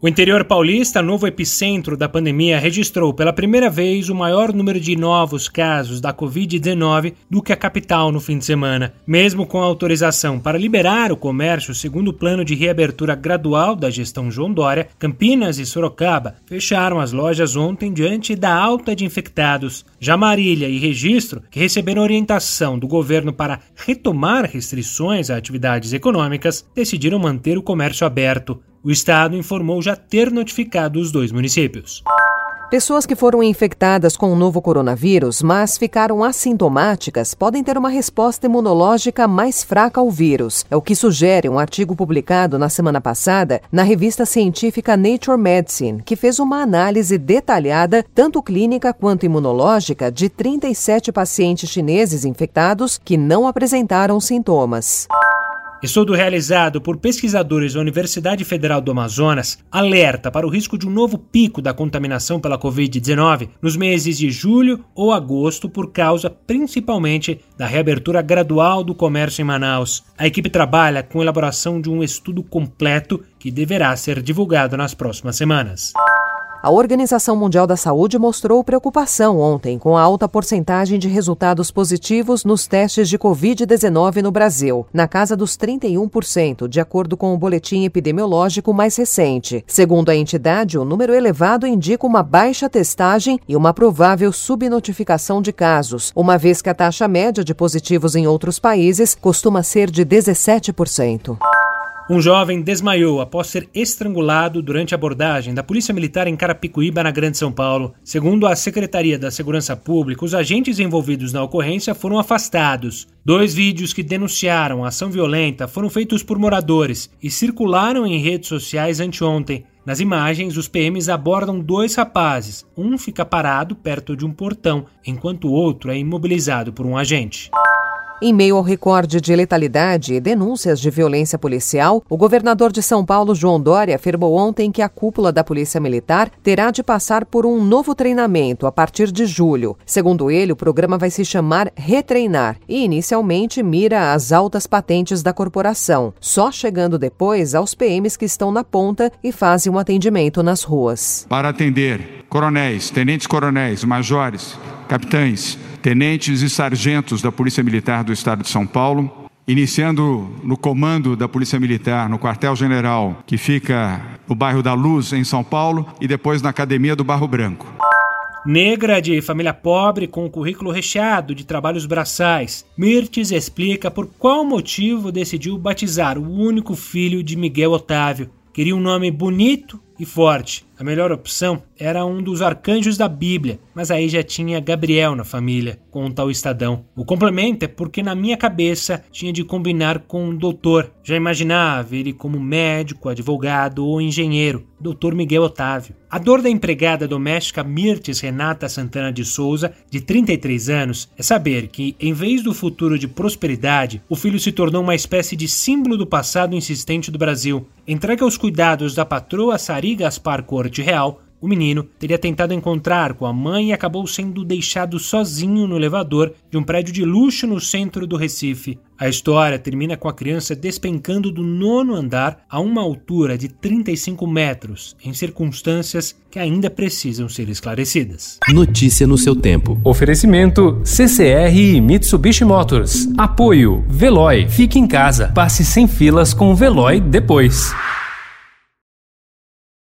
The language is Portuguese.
O interior paulista, novo epicentro da pandemia, registrou pela primeira vez o maior número de novos casos da Covid-19 do que a capital no fim de semana. Mesmo com a autorização para liberar o comércio segundo o plano de reabertura gradual da gestão João Dória, Campinas e Sorocaba fecharam as lojas ontem diante da alta de infectados. Já Marília e Registro, que receberam orientação do governo para retomar restrições a atividades econômicas, decidiram manter o comércio aberto. O Estado informou já ter notificado os dois municípios. Pessoas que foram infectadas com o novo coronavírus, mas ficaram assintomáticas, podem ter uma resposta imunológica mais fraca ao vírus. É o que sugere um artigo publicado na semana passada na revista científica Nature Medicine, que fez uma análise detalhada, tanto clínica quanto imunológica, de 37 pacientes chineses infectados que não apresentaram sintomas. Estudo realizado por pesquisadores da Universidade Federal do Amazonas alerta para o risco de um novo pico da contaminação pela Covid-19 nos meses de julho ou agosto, por causa principalmente da reabertura gradual do comércio em Manaus. A equipe trabalha com a elaboração de um estudo completo que deverá ser divulgado nas próximas semanas. A Organização Mundial da Saúde mostrou preocupação ontem com a alta porcentagem de resultados positivos nos testes de Covid-19 no Brasil, na casa dos 31%, de acordo com o boletim epidemiológico mais recente. Segundo a entidade, o número elevado indica uma baixa testagem e uma provável subnotificação de casos, uma vez que a taxa média de positivos em outros países costuma ser de 17%. Um jovem desmaiou após ser estrangulado durante a abordagem da Polícia Militar em Carapicuíba, na Grande São Paulo. Segundo a Secretaria da Segurança Pública, os agentes envolvidos na ocorrência foram afastados. Dois vídeos que denunciaram a ação violenta foram feitos por moradores e circularam em redes sociais anteontem. Nas imagens, os PMs abordam dois rapazes. Um fica parado perto de um portão, enquanto o outro é imobilizado por um agente. Em meio ao recorde de letalidade e denúncias de violência policial, o governador de São Paulo, João Dória, afirmou ontem que a cúpula da Polícia Militar terá de passar por um novo treinamento a partir de julho. Segundo ele, o programa vai se chamar Retreinar e, inicialmente, mira as altas patentes da corporação, só chegando depois aos PMs que estão na ponta e fazem um atendimento nas ruas. Para atender coronéis, tenentes-coronéis, majores, capitães, tenentes e sargentos da Polícia Militar do Estado de São Paulo, iniciando no comando da Polícia Militar, no quartel-general, que fica no bairro da Luz, em São Paulo, e depois na Academia do Barro Branco. Negra de família pobre com currículo recheado de trabalhos braçais, Mirtes explica por qual motivo decidiu batizar o único filho de Miguel Otávio. Queria um nome bonito e forte. A melhor opção era um dos arcanjos da Bíblia, mas aí já tinha Gabriel na família, conta o Estadão. O complemento é porque na minha cabeça tinha de combinar com um doutor. Já imaginava ele como médico, advogado ou engenheiro, doutor Miguel Otávio. A dor da empregada doméstica Mirtes Renata Santana de Souza, de 33 anos, é saber que, em vez do futuro de prosperidade, o filho se tornou uma espécie de símbolo do passado insistente do Brasil. Entregue aos cuidados da patroa Sari Gaspar Corte Real, o menino teria tentado encontrar com a mãe e acabou sendo deixado sozinho no elevador de um prédio de luxo no centro do Recife. A história termina com a criança despencando do nono andar a uma altura de 35 metros, em circunstâncias que ainda precisam ser esclarecidas. Notícia no seu tempo. Oferecimento CCR e Mitsubishi Motors. Apoio Veloy. Fique em casa. Passe sem filas com o Veloy depois.